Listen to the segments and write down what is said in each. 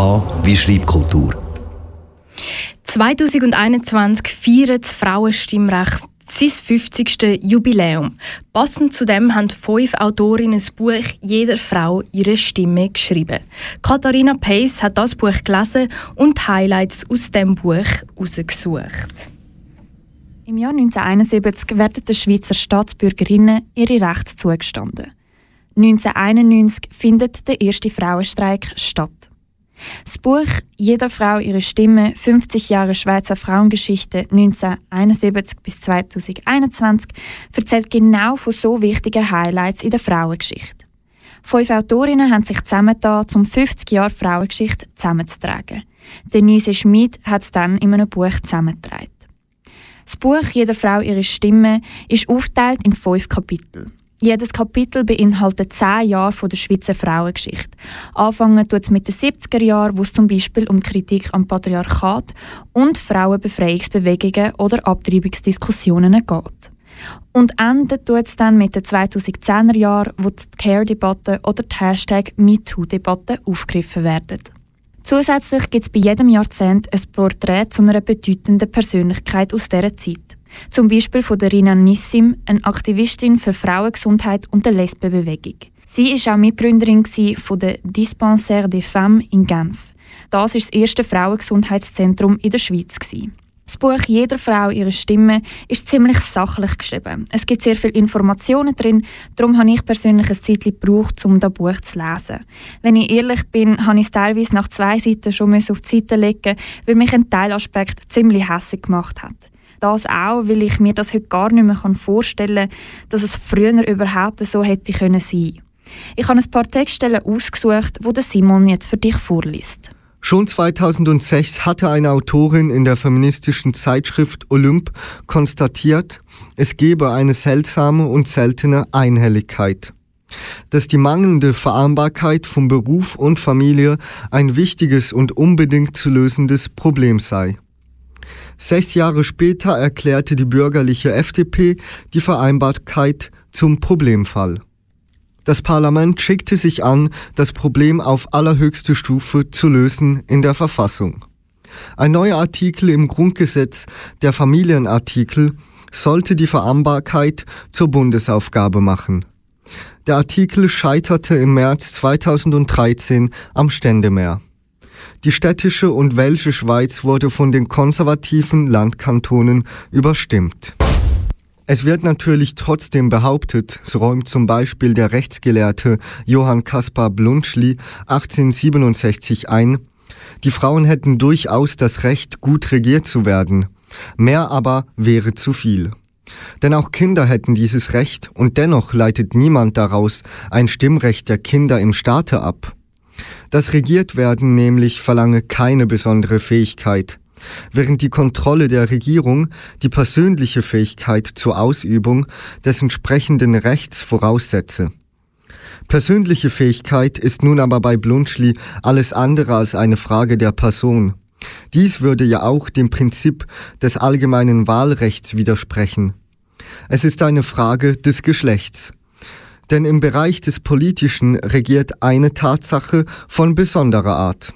Wie Schreibkultur. 2021 feiert das Frauenstimmrecht sein 50. Jubiläum. Passend zu dem haben fünf Autorinnen das Buch «Jeder Frau ihre Stimme» geschrieben. Katharina Pace hat das Buch gelesen und Highlights aus dem Buch herausgesucht. Im Jahr 1971 werden den Schweizer Staatsbürgerinnen ihre Rechte zugestanden. 1991 findet der erste Frauenstreik statt. Das Buch Jeder Frau ihre Stimme 50 Jahre Schweizer Frauengeschichte 1971 bis 2021 erzählt genau von so wichtigen Highlights in der Frauengeschichte. Fünf Autorinnen haben sich zusammengetan, um 50 Jahre Frauengeschichte zusammenzutragen. Denise Schmid hat es dann in einem Buch zusammengetragen. Das Buch Jeder Frau ihre Stimme ist aufgeteilt in fünf Kapitel. Jedes Kapitel beinhaltet zehn Jahre von der Schweizer Frauengeschichte. Anfangen tut es mit den 70er Jahren, wo es zum Beispiel um Kritik am Patriarchat und Frauenbefreiungsbewegungen oder Abtreibungsdiskussionen geht. Und endet tut es dann mit den 2010er Jahren, wo die Care-Debatte oder die Hashtag MeToo-Debatte aufgegriffen werden. Zusätzlich gibt es bei jedem Jahrzehnt ein Porträt zu einer bedeutenden Persönlichkeit aus dieser Zeit. Zum Beispiel von der Rina Nissim, eine Aktivistin für Frauengesundheit und der Lesbenbewegung. Sie war auch Mitgründerin von der Dispensaire des Femmes in Genf. Das ist das erste Frauengesundheitszentrum in der Schweiz. Das Buch «Jeder Frau ihre Stimme» ist ziemlich sachlich geschrieben. Es gibt sehr viele Informationen drin, darum habe ich persönlich ein Zeit gebraucht, um das Buch zu lesen. Wenn ich ehrlich bin, habe ich es teilweise nach zwei Seiten schon auf die Seite legen weil mich ein Teilaspekt ziemlich hässlich gemacht hat. Das auch, weil ich mir das heute gar nicht mehr vorstellen kann, dass es früher überhaupt so hätte können sein. Ich habe ein paar Textstellen ausgesucht, wo Simon jetzt für dich vorliest. Schon 2006 hatte eine Autorin in der feministischen Zeitschrift Olymp konstatiert, es gebe eine seltsame und seltene Einhelligkeit. Dass die mangelnde Vereinbarkeit von Beruf und Familie ein wichtiges und unbedingt zu lösendes Problem sei. Sechs Jahre später erklärte die bürgerliche FDP die Vereinbarkeit zum Problemfall. Das Parlament schickte sich an, das Problem auf allerhöchste Stufe zu lösen in der Verfassung. Ein neuer Artikel im Grundgesetz, der Familienartikel, sollte die Vereinbarkeit zur Bundesaufgabe machen. Der Artikel scheiterte im März 2013 am Ständemeer. Die städtische und welsche Schweiz wurde von den konservativen Landkantonen überstimmt. Es wird natürlich trotzdem behauptet, so räumt zum Beispiel der Rechtsgelehrte Johann Caspar Blunschli 1867 ein, die Frauen hätten durchaus das Recht, gut regiert zu werden. Mehr aber wäre zu viel. Denn auch Kinder hätten dieses Recht und dennoch leitet niemand daraus ein Stimmrecht der Kinder im Staate ab. Das Regiertwerden nämlich verlange keine besondere Fähigkeit, während die Kontrolle der Regierung die persönliche Fähigkeit zur Ausübung des entsprechenden Rechts voraussetze. Persönliche Fähigkeit ist nun aber bei Blunschli alles andere als eine Frage der Person. Dies würde ja auch dem Prinzip des allgemeinen Wahlrechts widersprechen. Es ist eine Frage des Geschlechts. Denn im Bereich des Politischen regiert eine Tatsache von besonderer Art,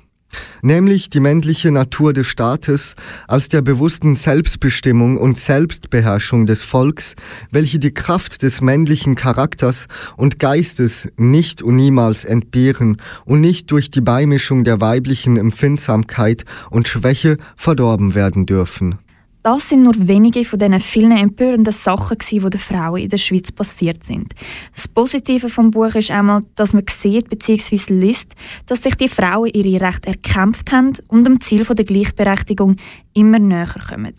nämlich die männliche Natur des Staates als der bewussten Selbstbestimmung und Selbstbeherrschung des Volks, welche die Kraft des männlichen Charakters und Geistes nicht und niemals entbehren und nicht durch die Beimischung der weiblichen Empfindsamkeit und Schwäche verdorben werden dürfen. Das sind nur wenige von diesen vielen empörenden Sachen, die den Frauen in der Schweiz passiert sind. Das Positive vom Buch ist einmal, dass man sieht bzw. liest, dass sich die Frauen ihre Rechte erkämpft haben und dem Ziel der Gleichberechtigung immer näher kommen.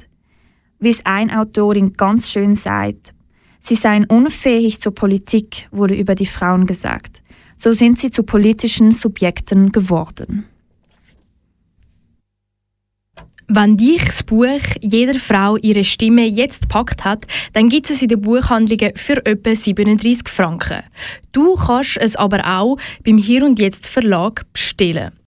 Wie es eine Autorin ganz schön sagt, sie seien unfähig zur Politik, wurde über die Frauen gesagt. So sind sie zu politischen Subjekten geworden. Wenn dich das Buch «Jeder Frau ihre Stimme» jetzt packt hat, dann gibt es in den Buchhandlungen für etwa 37 Franken. Du kannst es aber auch beim Hier und Jetzt Verlag bestellen.